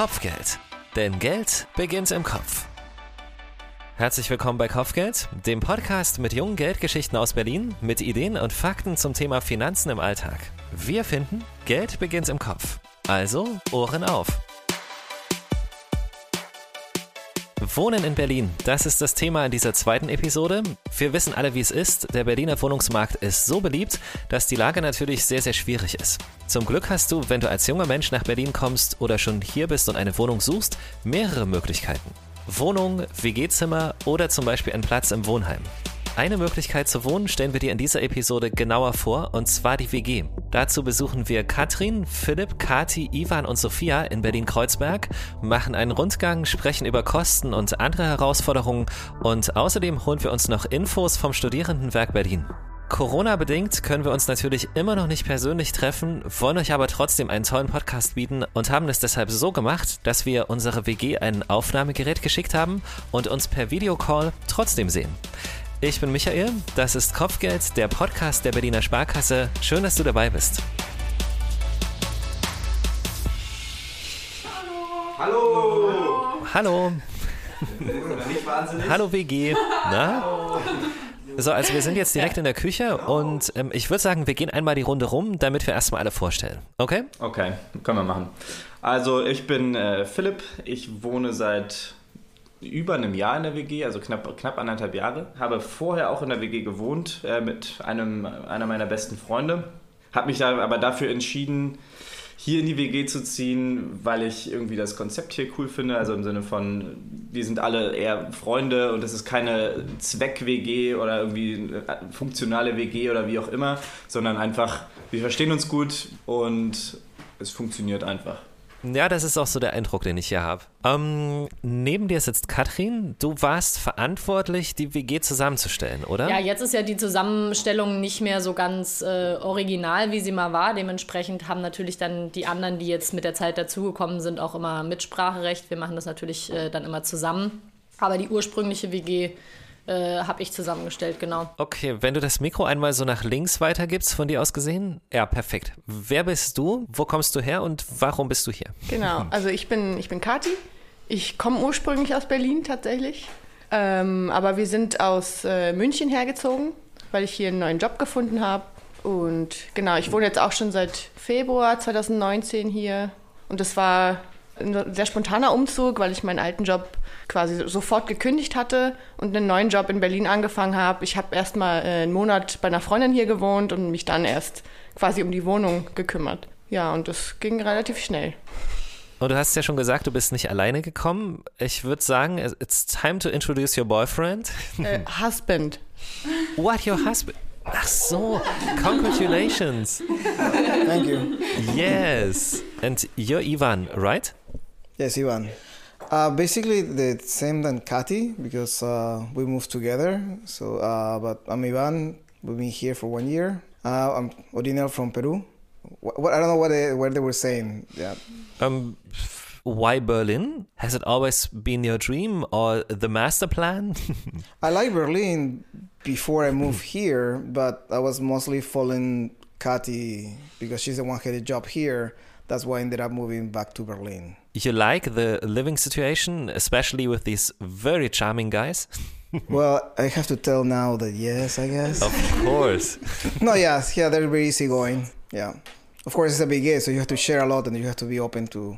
Kopfgeld. Denn Geld beginnt im Kopf. Herzlich willkommen bei Kopfgeld, dem Podcast mit jungen Geldgeschichten aus Berlin, mit Ideen und Fakten zum Thema Finanzen im Alltag. Wir finden, Geld beginnt im Kopf. Also Ohren auf. Wohnen in Berlin, das ist das Thema in dieser zweiten Episode. Wir wissen alle, wie es ist. Der Berliner Wohnungsmarkt ist so beliebt, dass die Lage natürlich sehr, sehr schwierig ist. Zum Glück hast du, wenn du als junger Mensch nach Berlin kommst oder schon hier bist und eine Wohnung suchst, mehrere Möglichkeiten. Wohnung, WG-Zimmer oder zum Beispiel ein Platz im Wohnheim. Eine Möglichkeit zu wohnen stellen wir dir in dieser Episode genauer vor, und zwar die WG. Dazu besuchen wir Katrin, Philipp, Kati, Ivan und Sophia in Berlin-Kreuzberg, machen einen Rundgang, sprechen über Kosten und andere Herausforderungen und außerdem holen wir uns noch Infos vom Studierendenwerk Berlin. Corona-bedingt können wir uns natürlich immer noch nicht persönlich treffen, wollen euch aber trotzdem einen tollen Podcast bieten und haben es deshalb so gemacht, dass wir unsere WG ein Aufnahmegerät geschickt haben und uns per Videocall trotzdem sehen. Ich bin Michael, das ist Kopfgeld, der Podcast der Berliner Sparkasse. Schön, dass du dabei bist. Hallo! Hallo. Wahnsinnig? Hallo WG. Na? So, also wir sind jetzt direkt in der Küche und ähm, ich würde sagen, wir gehen einmal die Runde rum, damit wir erstmal alle vorstellen. Okay? Okay, können wir machen. Also ich bin äh, Philipp, ich wohne seit über einem Jahr in der WG, also knapp, knapp anderthalb Jahre. Habe vorher auch in der WG gewohnt äh, mit einem einer meiner besten Freunde. Habe mich da aber dafür entschieden, hier in die WG zu ziehen, weil ich irgendwie das Konzept hier cool finde. Also im Sinne von, wir sind alle eher Freunde und es ist keine Zweck-WG oder irgendwie funktionale WG oder wie auch immer, sondern einfach, wir verstehen uns gut und es funktioniert einfach. Ja, das ist auch so der Eindruck, den ich hier habe. Ähm, neben dir sitzt Katrin. Du warst verantwortlich, die WG zusammenzustellen, oder? Ja, jetzt ist ja die Zusammenstellung nicht mehr so ganz äh, original, wie sie mal war. Dementsprechend haben natürlich dann die anderen, die jetzt mit der Zeit dazugekommen sind, auch immer Mitspracherecht. Wir machen das natürlich äh, dann immer zusammen. Aber die ursprüngliche WG äh, habe ich zusammengestellt, genau. Okay, wenn du das Mikro einmal so nach links weitergibst, von dir aus gesehen. Ja, perfekt. Wer bist du? Wo kommst du her und warum bist du hier? Genau, also ich bin, ich bin Kati. Ich komme ursprünglich aus Berlin tatsächlich. Ähm, aber wir sind aus äh, München hergezogen, weil ich hier einen neuen Job gefunden habe. Und genau, ich wohne jetzt auch schon seit Februar 2019 hier. Und das war ein sehr spontaner Umzug, weil ich meinen alten Job quasi sofort gekündigt hatte und einen neuen Job in Berlin angefangen habe. Ich habe erst mal äh, einen Monat bei einer Freundin hier gewohnt und mich dann erst quasi um die Wohnung gekümmert. Ja, und das ging relativ schnell. Und du hast ja schon gesagt, du bist nicht alleine gekommen. Ich würde sagen, it's time to introduce your boyfriend. Äh, husband. What, your husband? Ach so, congratulations. Thank you. Yes. And you're Ivan, right? Yes, Ivan. Uh, basically, the same than Kati because uh, we moved together. So, uh, but I'm Ivan. We've been here for one year. Uh, I'm original from Peru. What, what, I don't know what they, what they were saying. Yeah. Um, why Berlin? Has it always been your dream or the master plan? I like Berlin before I moved here, but I was mostly following Kati because she's the one who had a job here. That's why I ended up moving back to Berlin. You like the living situation, especially with these very charming guys? well, I have to tell now that yes, I guess. Of course. no, yes, yeah, they're very easygoing. Yeah. Of course, it's a big game, so you have to share a lot and you have to be open to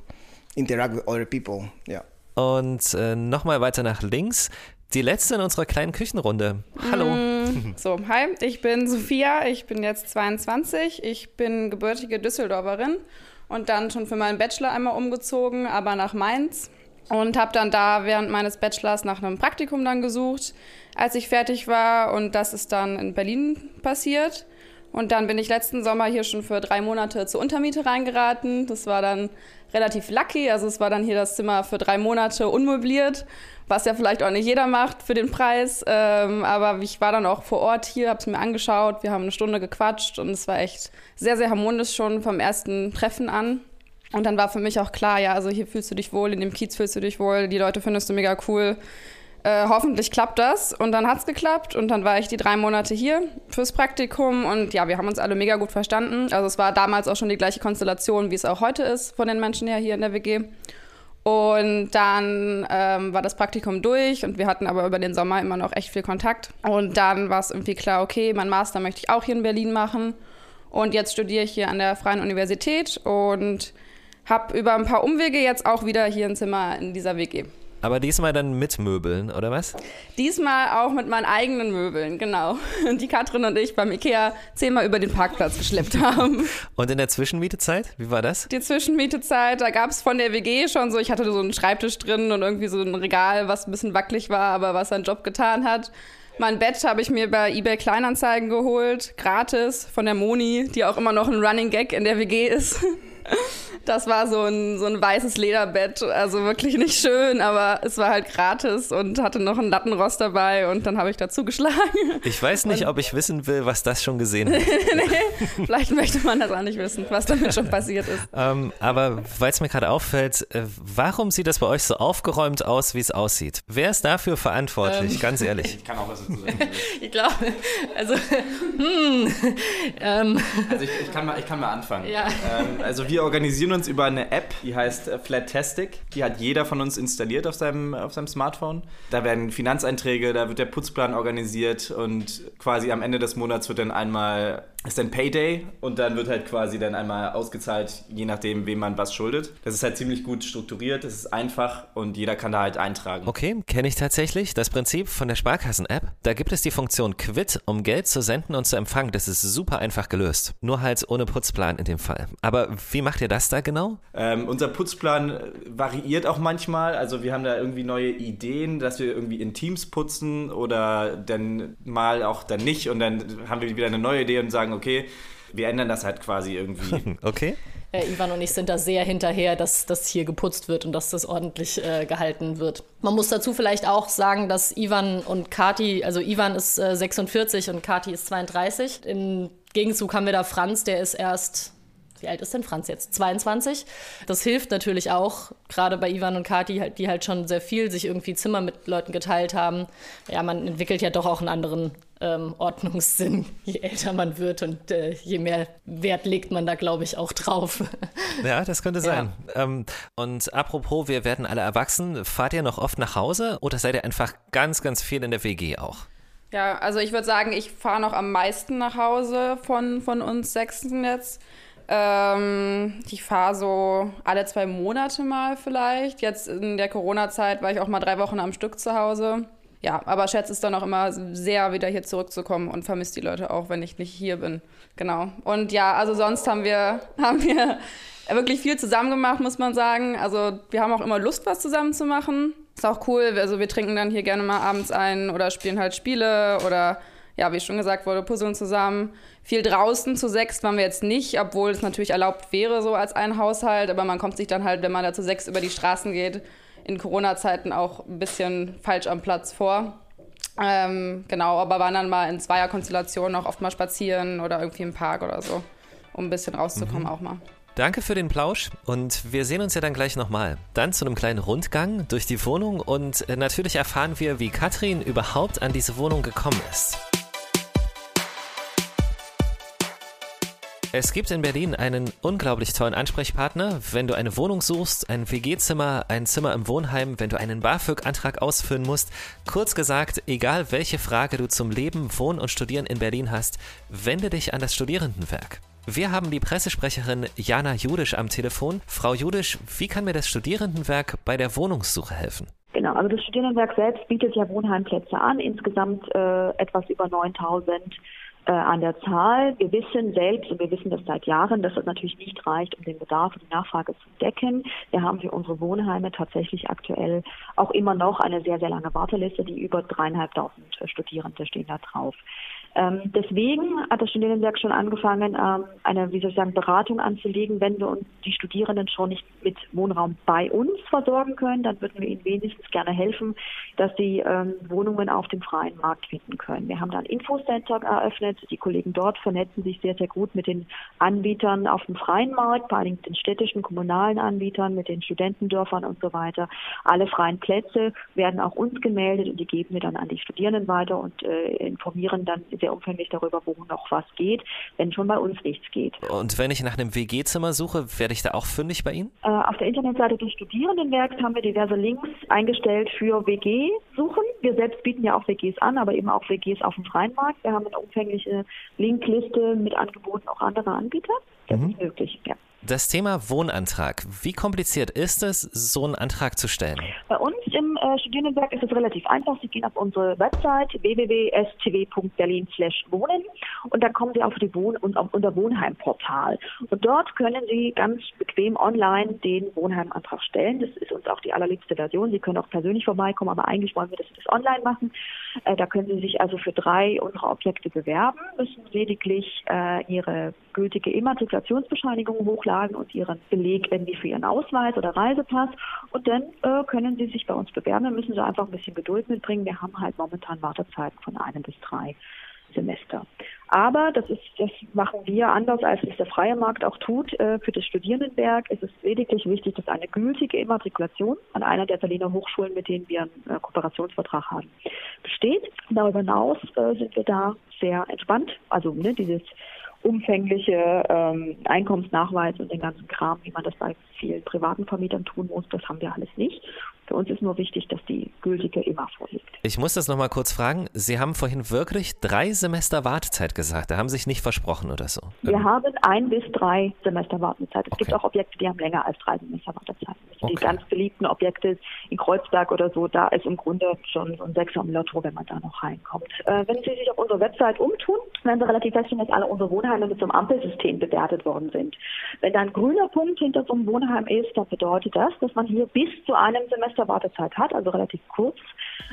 interact with other people. Yeah. Und äh, nochmal weiter nach links. Die letzte in unserer kleinen Küchenrunde. Hallo. Mm, so, hi, ich bin Sophia, ich bin jetzt 22, ich bin gebürtige Düsseldorferin und dann schon für meinen Bachelor einmal umgezogen, aber nach Mainz und habe dann da während meines Bachelors nach einem Praktikum dann gesucht, als ich fertig war und das ist dann in Berlin passiert. Und dann bin ich letzten Sommer hier schon für drei Monate zur Untermiete reingeraten. Das war dann relativ lucky. Also es war dann hier das Zimmer für drei Monate unmöbliert, was ja vielleicht auch nicht jeder macht für den Preis. Ähm, aber ich war dann auch vor Ort hier, habe es mir angeschaut. Wir haben eine Stunde gequatscht und es war echt sehr, sehr harmonisch schon vom ersten Treffen an. Und dann war für mich auch klar, ja, also hier fühlst du dich wohl, in dem Kiez fühlst du dich wohl, die Leute findest du mega cool. Äh, hoffentlich klappt das. Und dann hat es geklappt und dann war ich die drei Monate hier fürs Praktikum und ja, wir haben uns alle mega gut verstanden. Also es war damals auch schon die gleiche Konstellation, wie es auch heute ist von den Menschen her hier in der WG. Und dann ähm, war das Praktikum durch und wir hatten aber über den Sommer immer noch echt viel Kontakt. Und dann war es irgendwie klar, okay, mein Master möchte ich auch hier in Berlin machen. Und jetzt studiere ich hier an der Freien Universität und habe über ein paar Umwege jetzt auch wieder hier ein Zimmer in dieser WG. Aber diesmal dann mit Möbeln, oder was? Diesmal auch mit meinen eigenen Möbeln, genau. Die Katrin und ich beim Ikea zehnmal über den Parkplatz geschleppt haben. Und in der Zwischenmietezeit, wie war das? Die Zwischenmietezeit, da gab es von der WG schon so, ich hatte so einen Schreibtisch drin und irgendwie so ein Regal, was ein bisschen wackelig war, aber was seinen Job getan hat. Mein Bett habe ich mir bei eBay Kleinanzeigen geholt, gratis von der Moni, die auch immer noch ein Running Gag in der WG ist. Das war so ein, so ein weißes Lederbett, also wirklich nicht schön, aber es war halt gratis und hatte noch einen Lattenrost dabei und dann habe ich dazu geschlagen. Ich weiß nicht, und ob ich wissen will, was das schon gesehen hat. nee, vielleicht möchte man das auch nicht wissen, was damit schon passiert ist. Ähm, aber weil es mir gerade auffällt, äh, warum sieht das bei euch so aufgeräumt aus, wie es aussieht? Wer ist dafür verantwortlich, ähm, ganz ehrlich? Ich kann auch was dazu sagen. ich glaube, also, hm, ähm. also ich, ich, kann mal, ich kann mal anfangen. Ja. Ähm, also wir organisieren uns über eine App, die heißt äh, Flattastic. Die hat jeder von uns installiert auf seinem, auf seinem Smartphone. Da werden Finanzeinträge, da wird der Putzplan organisiert und quasi am Ende des Monats wird dann einmal ist dann Payday und dann wird halt quasi dann einmal ausgezahlt, je nachdem, wem man was schuldet. Das ist halt ziemlich gut strukturiert, das ist einfach und jeder kann da halt eintragen. Okay, kenne ich tatsächlich. Das Prinzip von der Sparkassen-App. Da gibt es die Funktion Quit, um Geld zu senden und zu empfangen. Das ist super einfach gelöst. Nur halt ohne Putzplan in dem Fall. Aber wie macht ihr das da genau? Ähm, unser Putzplan variiert auch manchmal. Also wir haben da irgendwie neue Ideen, dass wir irgendwie in Teams putzen oder dann mal auch dann nicht und dann haben wir wieder eine neue Idee und sagen, sagen, okay, wir ändern das halt quasi irgendwie. okay. Äh, Ivan und ich sind da sehr hinterher, dass das hier geputzt wird und dass das ordentlich äh, gehalten wird. Man muss dazu vielleicht auch sagen, dass Ivan und Kati, also Ivan ist äh, 46 und Kati ist 32. Im Gegenzug haben wir da Franz, der ist erst wie alt ist denn Franz jetzt? 22. Das hilft natürlich auch, gerade bei Ivan und Kati, die halt schon sehr viel sich irgendwie Zimmer mit Leuten geteilt haben. Ja, man entwickelt ja doch auch einen anderen ähm, Ordnungssinn, je älter man wird und äh, je mehr Wert legt man da, glaube ich, auch drauf. Ja, das könnte sein. Ja. Ähm, und apropos, wir werden alle erwachsen. Fahrt ihr noch oft nach Hause oder seid ihr einfach ganz, ganz viel in der WG auch? Ja, also ich würde sagen, ich fahre noch am meisten nach Hause von, von uns Sechsten jetzt. Ähm, ich fahre so alle zwei Monate mal vielleicht. Jetzt in der Corona-Zeit war ich auch mal drei Wochen am Stück zu Hause. Ja, aber schätze es dann auch immer sehr, wieder hier zurückzukommen und vermisse die Leute auch, wenn ich nicht hier bin. Genau. Und ja, also sonst haben wir, haben wir wirklich viel zusammen gemacht, muss man sagen. Also wir haben auch immer Lust, was zusammen zu machen. Ist auch cool. Also wir trinken dann hier gerne mal abends ein oder spielen halt Spiele oder ja, wie schon gesagt wurde, puzzeln zusammen. Viel draußen zu sechs waren wir jetzt nicht, obwohl es natürlich erlaubt wäre, so als ein Haushalt. Aber man kommt sich dann halt, wenn man da zu sechs über die Straßen geht, in Corona-Zeiten auch ein bisschen falsch am Platz vor. Ähm, genau, aber waren dann mal in Zweierkonstellationen auch oft mal spazieren oder irgendwie im Park oder so, um ein bisschen rauszukommen mhm. auch mal. Danke für den Plausch und wir sehen uns ja dann gleich nochmal. Dann zu einem kleinen Rundgang durch die Wohnung und äh, natürlich erfahren wir, wie Katrin überhaupt an diese Wohnung gekommen ist. Es gibt in Berlin einen unglaublich tollen Ansprechpartner. Wenn du eine Wohnung suchst, ein WG-Zimmer, ein Zimmer im Wohnheim, wenn du einen BAföG-Antrag ausfüllen musst, kurz gesagt, egal welche Frage du zum Leben, Wohnen und Studieren in Berlin hast, wende dich an das Studierendenwerk. Wir haben die Pressesprecherin Jana Judisch am Telefon. Frau Judisch, wie kann mir das Studierendenwerk bei der Wohnungssuche helfen? Genau, also das Studierendenwerk selbst bietet ja Wohnheimplätze an, insgesamt äh, etwas über 9000 äh, an der Zahl. Wir wissen selbst, und wir wissen das seit Jahren, dass es natürlich nicht reicht, um den Bedarf und die Nachfrage zu decken. Wir haben für unsere Wohnheime tatsächlich aktuell auch immer noch eine sehr, sehr lange Warteliste, die über dreieinhalbtausend Studierende stehen da drauf. Ähm, deswegen hat das Studierendenwerk schon angefangen, ähm, eine, wie soll ich sagen, Beratung anzulegen. Wenn wir uns die Studierenden schon nicht mit Wohnraum bei uns versorgen können, dann würden wir ihnen wenigstens gerne helfen, dass sie ähm, Wohnungen auf dem freien Markt finden können. Wir haben da ein Infocenter eröffnet. Die Kollegen dort vernetzen sich sehr, sehr gut mit den Anbietern auf dem freien Markt, vor allem den städtischen, kommunalen Anbietern, mit den Studentendörfern und so weiter. Alle freien Plätze werden auch uns gemeldet und die geben wir dann an die Studierenden weiter und äh, informieren dann sehr umfänglich darüber, wo noch was geht, wenn schon bei uns nichts geht. Und wenn ich nach einem WG-Zimmer suche, werde ich da auch fündig bei Ihnen? Äh, auf der Internetseite des Studierendenwerks haben wir diverse Links eingestellt für WG-Suchen. Wir selbst bieten ja auch WGs an, aber eben auch WGs auf dem freien Markt. Wir haben eine umfängliche Linkliste mit Angeboten auch anderer Anbieter. Das mhm. ist möglich, ja. Das Thema Wohnantrag. Wie kompliziert ist es, so einen Antrag zu stellen? Bei uns im äh, Studierendenwerk ist es relativ einfach. Sie gehen auf unsere Website www.stw.berlin/wohnen und da kommen Sie auf, die Wohn und auf unser Wohnheimportal. Und dort können Sie ganz bequem online den Wohnheimantrag stellen. Das ist uns auch die allerliebste Version. Sie können auch persönlich vorbeikommen, aber eigentlich wollen wir, dass Sie das online machen. Äh, da können Sie sich also für drei unserer Objekte bewerben, müssen lediglich äh, Ihre gültige Immatrikulationsbescheinigung hochladen und Ihren Beleg irgendwie für Ihren Ausweis oder Reisepass. Und dann äh, können Sie sich bei uns bewerben. Dann müssen Sie einfach ein bisschen Geduld mitbringen. Wir haben halt momentan Wartezeiten von einem bis drei Semester. Aber das ist, das machen wir anders, als es der freie Markt auch tut. Äh, für das Studierendenwerk ist es lediglich wichtig, dass eine gültige Immatrikulation an einer der Berliner Hochschulen, mit denen wir einen äh, Kooperationsvertrag haben, besteht. Darüber hinaus äh, sind wir da sehr entspannt. Also ne, dieses umfängliche ähm, Einkommensnachweis und den ganzen Kram, wie man das bei vielen privaten Vermietern tun muss, das haben wir alles nicht. Für uns ist nur wichtig, dass die gültige immer vorliegt. Ich muss das nochmal kurz fragen. Sie haben vorhin wirklich drei Semester Wartezeit gesagt. Da haben Sie sich nicht versprochen oder so. Wir ähm. haben ein bis drei Semester Wartezeit. Es okay. gibt auch Objekte, die haben länger als drei Semester Wartezeit. Okay. Die ganz beliebten Objekte in Kreuzberg oder so, da ist im Grunde schon so ein Sechser im Lotto, wenn man da noch reinkommt. Äh, wenn Sie sich auf unserer Website umtun, werden Sie relativ feststellen, dass alle unsere Wohnheime mit so einem Ampelsystem bewertet worden sind. Wenn da ein grüner Punkt hinter so einem Wohnheim ist, dann bedeutet das, dass man hier bis zu einem Semester Semester Wartezeit hat, also relativ kurz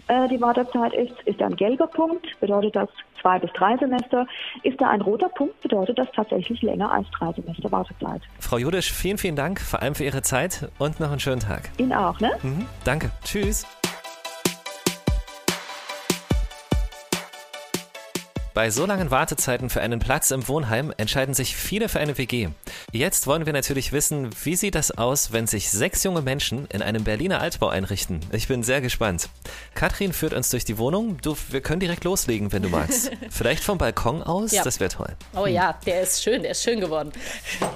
äh, die Wartezeit ist, ist da ein gelber Punkt, bedeutet das zwei bis drei Semester. Ist da ein roter Punkt, bedeutet das tatsächlich länger als drei Semester Wartezeit. Frau Judisch, vielen, vielen Dank, vor allem für Ihre Zeit und noch einen schönen Tag. Ihnen auch, ne? Mhm, danke. Tschüss. Bei so langen Wartezeiten für einen Platz im Wohnheim entscheiden sich viele für eine WG. Jetzt wollen wir natürlich wissen, wie sieht das aus, wenn sich sechs junge Menschen in einem Berliner Altbau einrichten? Ich bin sehr gespannt. Katrin führt uns durch die Wohnung. Du, wir können direkt loslegen, wenn du magst. Vielleicht vom Balkon aus, ja. das wäre toll. Oh ja, der ist schön, der ist schön geworden.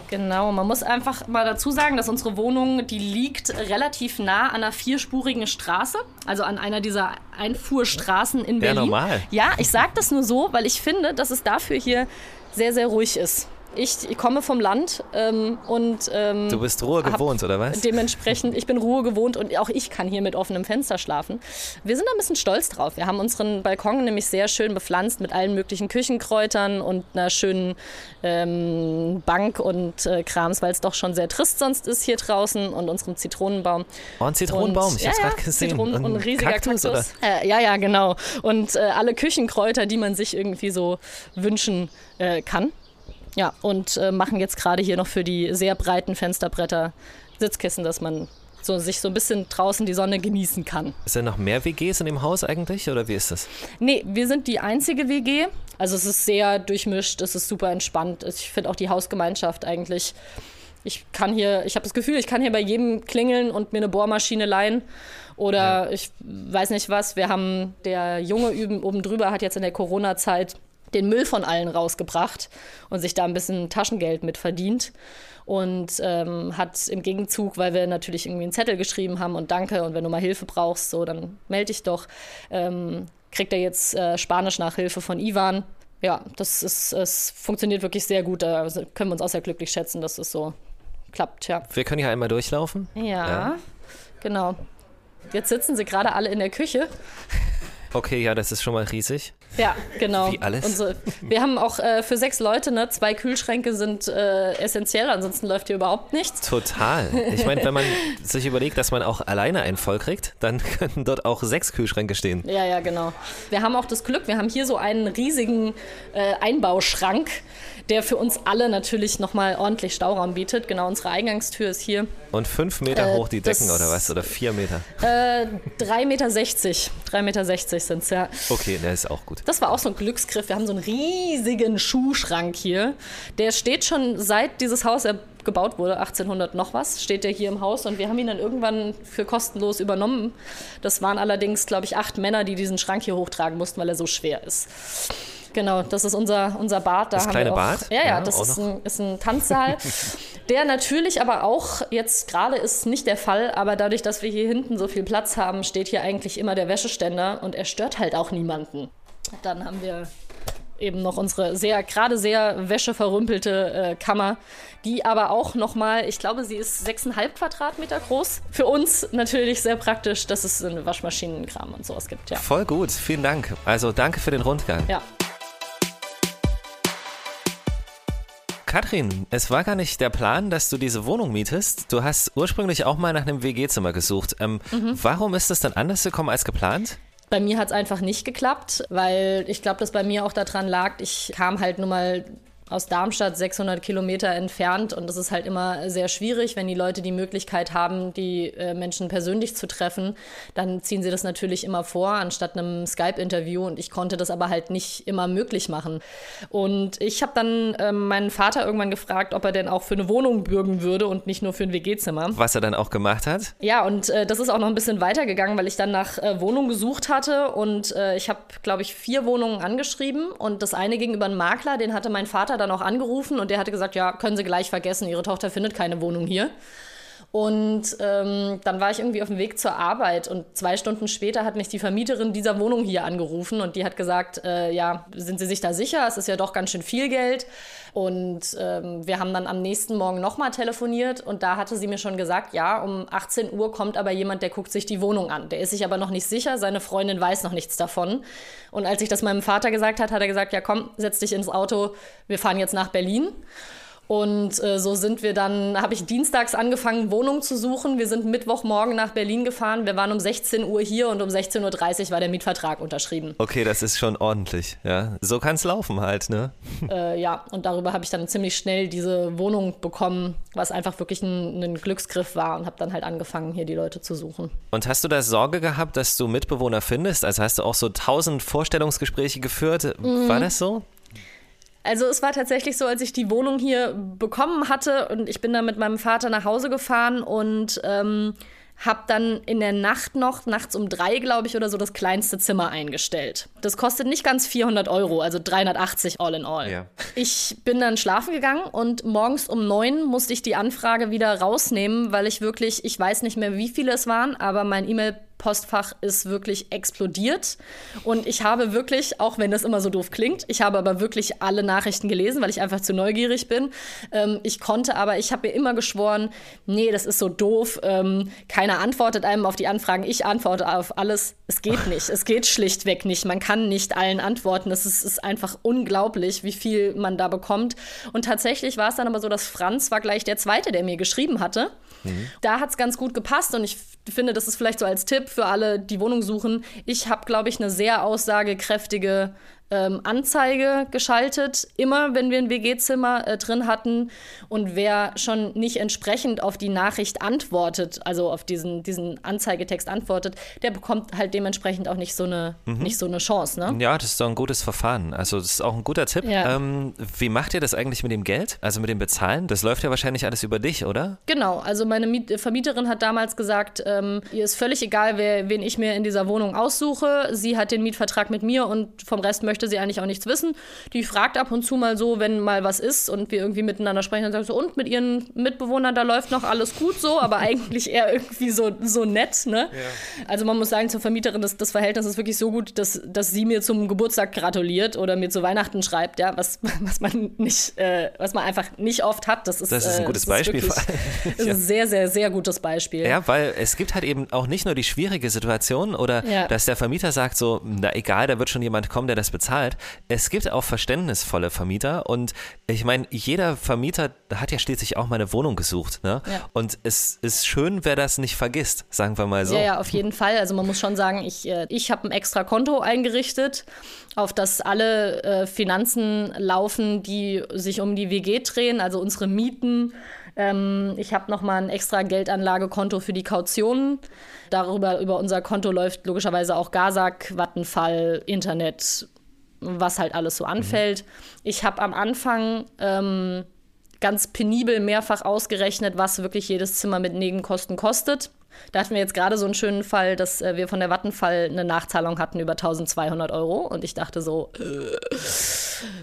Genau, man muss einfach mal dazu sagen, dass unsere Wohnung, die liegt relativ nah an einer vierspurigen Straße, also an einer dieser Einfuhrstraßen in Berlin. Ja, normal. Ja, ich sage das nur so, weil ich finde, dass es dafür hier sehr, sehr ruhig ist. Ich, ich komme vom Land ähm, und. Ähm, du bist Ruhe gewohnt, oder was? Dementsprechend, ich bin Ruhe gewohnt und auch ich kann hier mit offenem Fenster schlafen. Wir sind da ein bisschen stolz drauf. Wir haben unseren Balkon nämlich sehr schön bepflanzt mit allen möglichen Küchenkräutern und einer schönen ähm, Bank und äh, Krams, weil es doch schon sehr trist sonst ist hier draußen und unserem Zitronenbaum. Oh, ein Zitronenbaum, und, ich hab's ja, gerade gesehen. Zitronen und ein riesiger Kaktus. Kaktus. Äh, ja, ja, genau. Und äh, alle Küchenkräuter, die man sich irgendwie so wünschen äh, kann. Ja, und äh, machen jetzt gerade hier noch für die sehr breiten Fensterbretter Sitzkissen, dass man so, sich so ein bisschen draußen die Sonne genießen kann. Ist denn noch mehr WGs in dem Haus eigentlich oder wie ist das? Nee, wir sind die einzige WG. Also es ist sehr durchmischt, es ist super entspannt. Ich finde auch die Hausgemeinschaft eigentlich. Ich kann hier, ich habe das Gefühl, ich kann hier bei jedem klingeln und mir eine Bohrmaschine leihen. Oder ja. ich weiß nicht was. Wir haben, der Junge oben drüber hat jetzt in der Corona-Zeit den Müll von allen rausgebracht und sich da ein bisschen Taschengeld mit verdient. Und ähm, hat im Gegenzug, weil wir natürlich irgendwie einen Zettel geschrieben haben und danke und wenn du mal Hilfe brauchst, so dann melde dich doch, ähm, kriegt er jetzt äh, Spanisch-Nachhilfe von Ivan. Ja, das ist, es funktioniert wirklich sehr gut. Da können wir uns auch sehr glücklich schätzen, dass es so klappt, ja. Wir können hier einmal durchlaufen. Ja, ja. genau. Jetzt sitzen sie gerade alle in der Küche. Okay, ja, das ist schon mal riesig. Ja, genau. Wie alles. Unsere, wir haben auch äh, für sechs Leute, ne, zwei Kühlschränke sind äh, essentiell, ansonsten läuft hier überhaupt nichts. Total. Ich meine, wenn man sich überlegt, dass man auch alleine einen voll kriegt, dann könnten dort auch sechs Kühlschränke stehen. Ja, ja, genau. Wir haben auch das Glück, wir haben hier so einen riesigen äh, Einbauschrank, der für uns alle natürlich nochmal ordentlich Stauraum bietet. Genau, unsere Eingangstür ist hier. Und fünf Meter äh, hoch die Decken oder was? Oder vier Meter? Äh, drei Meter sechzig. Drei Meter sechzig sind es, ja. Okay, der ist auch gut. Das war auch so ein Glücksgriff. Wir haben so einen riesigen Schuhschrank hier. Der steht schon seit dieses Haus gebaut wurde, 1800 noch was, steht der hier im Haus und wir haben ihn dann irgendwann für kostenlos übernommen. Das waren allerdings, glaube ich, acht Männer, die diesen Schrank hier hochtragen mussten, weil er so schwer ist. Genau, das ist unser, unser Bad. Da Das haben kleine wir auch, Bad? Ja, ja, Ja, das ist ein, ist ein Tanzsaal, der natürlich aber auch, jetzt gerade ist nicht der Fall, aber dadurch, dass wir hier hinten so viel Platz haben, steht hier eigentlich immer der Wäscheständer und er stört halt auch niemanden. Dann haben wir eben noch unsere sehr, gerade sehr wäscheverrümpelte äh, Kammer, die aber auch nochmal, ich glaube, sie ist 6,5 Quadratmeter groß. Für uns natürlich sehr praktisch, dass es eine Waschmaschinenkram und sowas gibt, ja. Voll gut, vielen Dank. Also danke für den Rundgang. Ja. Katrin, es war gar nicht der Plan, dass du diese Wohnung mietest. Du hast ursprünglich auch mal nach einem WG-Zimmer gesucht. Ähm, Mhm. Warum ist das dann anders gekommen als geplant? Bei mir hat es einfach nicht geklappt, weil ich glaube, dass bei mir auch daran lag, ich kam halt nun mal aus Darmstadt 600 Kilometer entfernt und das ist halt immer sehr schwierig, wenn die Leute die Möglichkeit haben, die äh, Menschen persönlich zu treffen, dann ziehen sie das natürlich immer vor, anstatt einem Skype-Interview und ich konnte das aber halt nicht immer möglich machen. Und ich habe dann ähm, meinen Vater irgendwann gefragt, ob er denn auch für eine Wohnung bürgen würde und nicht nur für ein WG-Zimmer. Was er dann auch gemacht hat? Ja, und äh, das ist auch noch ein bisschen weitergegangen, weil ich dann nach äh, Wohnungen gesucht hatte und äh, ich habe, glaube ich, vier Wohnungen angeschrieben und das eine gegenüber einem Makler, den hatte mein Vater dann auch angerufen und der hatte gesagt, ja, können Sie gleich vergessen, Ihre Tochter findet keine Wohnung hier. Und ähm, dann war ich irgendwie auf dem Weg zur Arbeit und zwei Stunden später hat mich die Vermieterin dieser Wohnung hier angerufen und die hat gesagt, äh, ja, sind Sie sich da sicher? Es ist ja doch ganz schön viel Geld. Und ähm, wir haben dann am nächsten Morgen nochmal telefoniert und da hatte sie mir schon gesagt, ja, um 18 Uhr kommt aber jemand, der guckt sich die Wohnung an. Der ist sich aber noch nicht sicher, seine Freundin weiß noch nichts davon. Und als ich das meinem Vater gesagt hat, hat er gesagt, ja komm, setz dich ins Auto, wir fahren jetzt nach Berlin. Und äh, so sind wir dann, habe ich dienstags angefangen, Wohnung zu suchen. Wir sind Mittwochmorgen nach Berlin gefahren. Wir waren um 16 Uhr hier und um 16.30 Uhr war der Mietvertrag unterschrieben. Okay, das ist schon ordentlich. Ja, so kann es laufen halt, ne? Äh, ja, und darüber habe ich dann ziemlich schnell diese Wohnung bekommen, was einfach wirklich ein, ein Glücksgriff war und habe dann halt angefangen, hier die Leute zu suchen. Und hast du da Sorge gehabt, dass du Mitbewohner findest? Also hast du auch so tausend Vorstellungsgespräche geführt? Mhm. War das so? Also es war tatsächlich so, als ich die Wohnung hier bekommen hatte und ich bin dann mit meinem Vater nach Hause gefahren und ähm, habe dann in der Nacht noch, nachts um drei, glaube ich, oder so, das kleinste Zimmer eingestellt. Das kostet nicht ganz 400 Euro, also 380 all in all. Ja. Ich bin dann schlafen gegangen und morgens um neun musste ich die Anfrage wieder rausnehmen, weil ich wirklich, ich weiß nicht mehr, wie viele es waren, aber mein E-Mail Postfach ist wirklich explodiert. Und ich habe wirklich, auch wenn das immer so doof klingt, ich habe aber wirklich alle Nachrichten gelesen, weil ich einfach zu neugierig bin. Ähm, ich konnte aber, ich habe mir immer geschworen, nee, das ist so doof. Ähm, keiner antwortet einem auf die Anfragen. Ich antworte auf alles. Es geht nicht. Es geht schlichtweg nicht. Man kann nicht allen antworten. Es ist, ist einfach unglaublich, wie viel man da bekommt. Und tatsächlich war es dann aber so, dass Franz war gleich der Zweite, der mir geschrieben hatte. Da hat es ganz gut gepasst und ich finde, das ist vielleicht so als Tipp für alle, die Wohnung suchen. Ich habe, glaube ich, eine sehr aussagekräftige ähm, Anzeige geschaltet, immer wenn wir ein WG-Zimmer äh, drin hatten. Und wer schon nicht entsprechend auf die Nachricht antwortet, also auf diesen, diesen Anzeigetext antwortet, der bekommt halt dementsprechend auch nicht so eine, nicht so eine Chance. Ne? Ja, das ist doch ein gutes Verfahren. Also das ist auch ein guter Tipp. Ja. Ähm, wie macht ihr das eigentlich mit dem Geld? Also mit dem Bezahlen? Das läuft ja wahrscheinlich alles über dich, oder? Genau, also meine Miet Vermieterin hat damals gesagt, ähm, ihr ist völlig egal, wer, wen ich mir in dieser Wohnung aussuche. Sie hat den Mietvertrag mit mir und vom Rest möchte sie eigentlich auch nichts wissen. Die fragt ab und zu mal so, wenn mal was ist und wir irgendwie miteinander sprechen, dann sagt so, und mit ihren Mitbewohnern, da läuft noch alles gut so, aber eigentlich eher irgendwie so, so nett, ne? Also man muss sagen, zur Vermieterin, das, das Verhältnis ist wirklich so gut, dass, dass sie mir zum Geburtstag gratuliert oder mir zu Weihnachten schreibt, ja, was, was man nicht, äh, was man einfach nicht oft hat. Das ist, Das ist ein äh, gutes ist Beispiel wirklich-. Das ist ein sehr, sehr, sehr gutes Beispiel. Ja, weil es gibt halt eben auch nicht nur die schwierige Situation oder Ja. dass der Vermieter sagt so, na egal, da wird schon jemand kommen, der das bezahlt. Es gibt auch verständnisvolle Vermieter und ich meine, jeder Vermieter hat ja schließlich auch mal eine Wohnung gesucht. Ne? Ja. Und es ist schön, wer das nicht vergisst, sagen wir mal so. Ja, ja, auf jeden Fall. Also man muss schon sagen, ich, äh, ich habe ein extra Konto eingerichtet, auf das alle äh, Finanzen laufen, die sich um die WG drehen, also unsere Mieten. Ähm, ich habe nochmal ein extra Geldanlagekonto für die Kautionen. Darüber, über unser Konto läuft logischerweise auch Gasak, Vattenfall, Internet, was halt alles so anfällt. Ich habe am Anfang ähm, ganz penibel mehrfach ausgerechnet, was wirklich jedes Zimmer mit Nebenkosten kostet. Da hatten wir jetzt gerade so einen schönen Fall, dass äh, wir von der Vattenfall eine Nachzahlung hatten über 1200 Euro. Und ich dachte so, äh,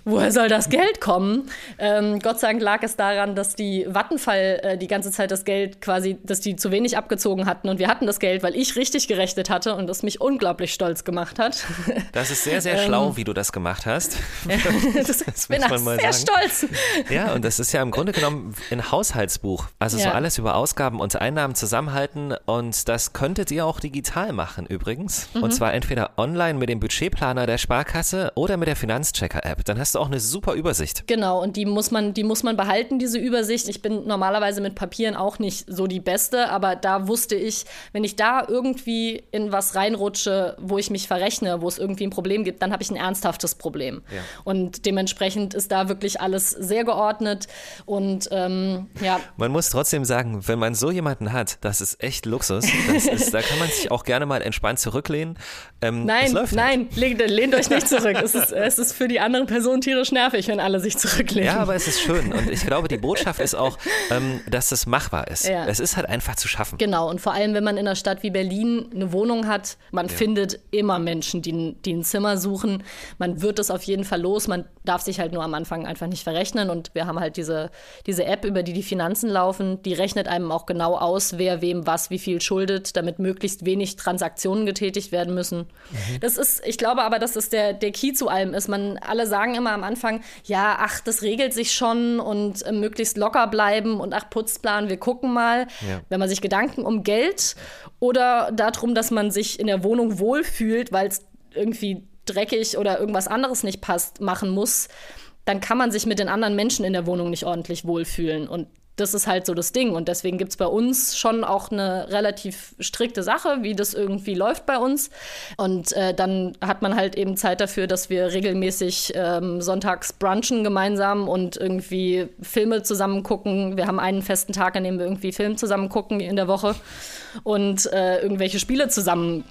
woher soll das Geld kommen? Ähm, Gott sei Dank lag es daran, dass die Vattenfall äh, die ganze Zeit das Geld quasi, dass die zu wenig abgezogen hatten. Und wir hatten das Geld, weil ich richtig gerechnet hatte und das mich unglaublich stolz gemacht hat. Das ist sehr, sehr ähm, schlau, wie du das gemacht hast. das, das bin man mal sehr sagen. stolz. Ja, und das ist ja im Grunde genommen ein Haushaltsbuch. Also ja. so alles über Ausgaben und Einnahmen zusammenhalten. Und das könntet ihr auch digital machen übrigens. Mhm. Und zwar entweder online mit dem Budgetplaner der Sparkasse oder mit der Finanzchecker-App. Dann hast du auch eine super Übersicht. Genau, und die muss man, die muss man behalten, diese Übersicht. Ich bin normalerweise mit Papieren auch nicht so die Beste, aber da wusste ich, wenn ich da irgendwie in was reinrutsche, wo ich mich verrechne, wo es irgendwie ein Problem gibt, dann habe ich ein ernsthaftes Problem. Ja. Und dementsprechend ist da wirklich alles sehr geordnet und ähm, ja. Man muss trotzdem sagen, wenn man so jemanden hat, das ist echt Luxus. Ist, da kann man sich auch gerne mal entspannt zurücklehnen. Ähm, nein, nein, lehnt, lehnt, euch nicht zurück. es, ist, es ist für die anderen Personen tierisch nervig, wenn alle sich zurücklehnen. Ja, aber es ist schön und ich glaube, die Botschaft ist auch, ähm, dass es machbar ist. Ja. Es ist halt einfach zu schaffen. Genau und vor allem, wenn man in einer Stadt wie Berlin eine Wohnung hat, man ja. findet immer Menschen, die, die ein Zimmer suchen. Man wird es auf jeden Fall los. Man darf sich halt nur am Anfang einfach nicht verrechnen und wir haben halt diese, diese App, über die die Finanzen laufen, die rechnet einem auch genau aus, wer wem was wie viel schuldet, damit möglichst wenig Transaktionen getätigt werden müssen. Mhm. Das ist, ich glaube aber, dass das der, der Key zu allem ist. Man, alle sagen immer am Anfang, ja, ach, das regelt sich schon und äh, möglichst locker bleiben und ach, Putzplan, wir gucken mal. Ja. Wenn man sich Gedanken um Geld oder darum, dass man sich in der Wohnung wohlfühlt, weil es irgendwie dreckig oder irgendwas anderes nicht passt, machen muss, dann kann man sich mit den anderen Menschen in der Wohnung nicht ordentlich wohlfühlen. Und das ist halt so das Ding. Und deswegen gibt es bei uns schon auch eine relativ strikte Sache, wie das irgendwie läuft bei uns. Und äh, dann hat man halt eben Zeit dafür, dass wir regelmäßig ähm, sonntags brunchen gemeinsam und irgendwie Filme zusammen gucken. Wir haben einen festen Tag, an dem wir irgendwie Film zusammen gucken in der Woche und äh, irgendwelche Spiele zusammen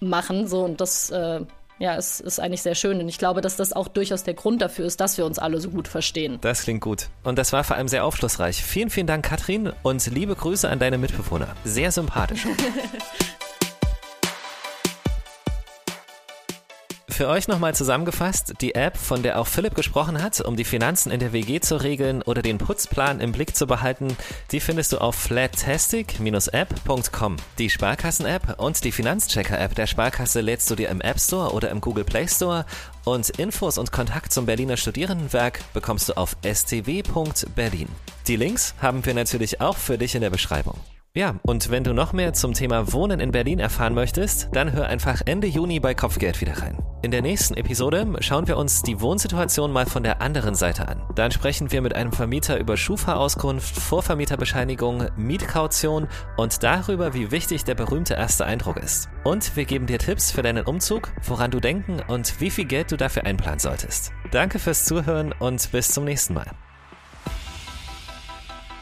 machen. So, und das äh, ja, es ist eigentlich sehr schön. Und ich glaube, dass das auch durchaus der Grund dafür ist, dass wir uns alle so gut verstehen. Das klingt gut. Und das war vor allem sehr aufschlussreich. Vielen, vielen Dank, Katrin, und liebe Grüße an deine Mitbewohner. Sehr sympathisch. Für euch nochmal zusammengefasst, die App, von der auch Philipp gesprochen hat, um die Finanzen in der WG zu regeln oder den Putzplan im Blick zu behalten, die findest du auf flattastic-app.com. Die Sparkassen-App und die Finanzchecker-App der Sparkasse lädst du dir im App Store oder im Google Play Store und Infos und Kontakt zum Berliner Studierendenwerk bekommst du auf stw.berlin. Die Links haben wir natürlich auch für dich in der Beschreibung. Ja, und wenn du noch mehr zum Thema Wohnen in Berlin erfahren möchtest, dann hör einfach Ende Juni bei Kopfgeld wieder rein. In der nächsten Episode schauen wir uns die Wohnsituation mal von der anderen Seite an. Dann sprechen wir mit einem Vermieter über Schufa-Auskunft, Vorvermieterbescheinigung, Mietkaution und darüber, wie wichtig der berühmte erste Eindruck ist. Und wir geben dir Tipps für deinen Umzug, woran du denken und wie viel Geld du dafür einplanen solltest. Danke fürs Zuhören und bis zum nächsten Mal.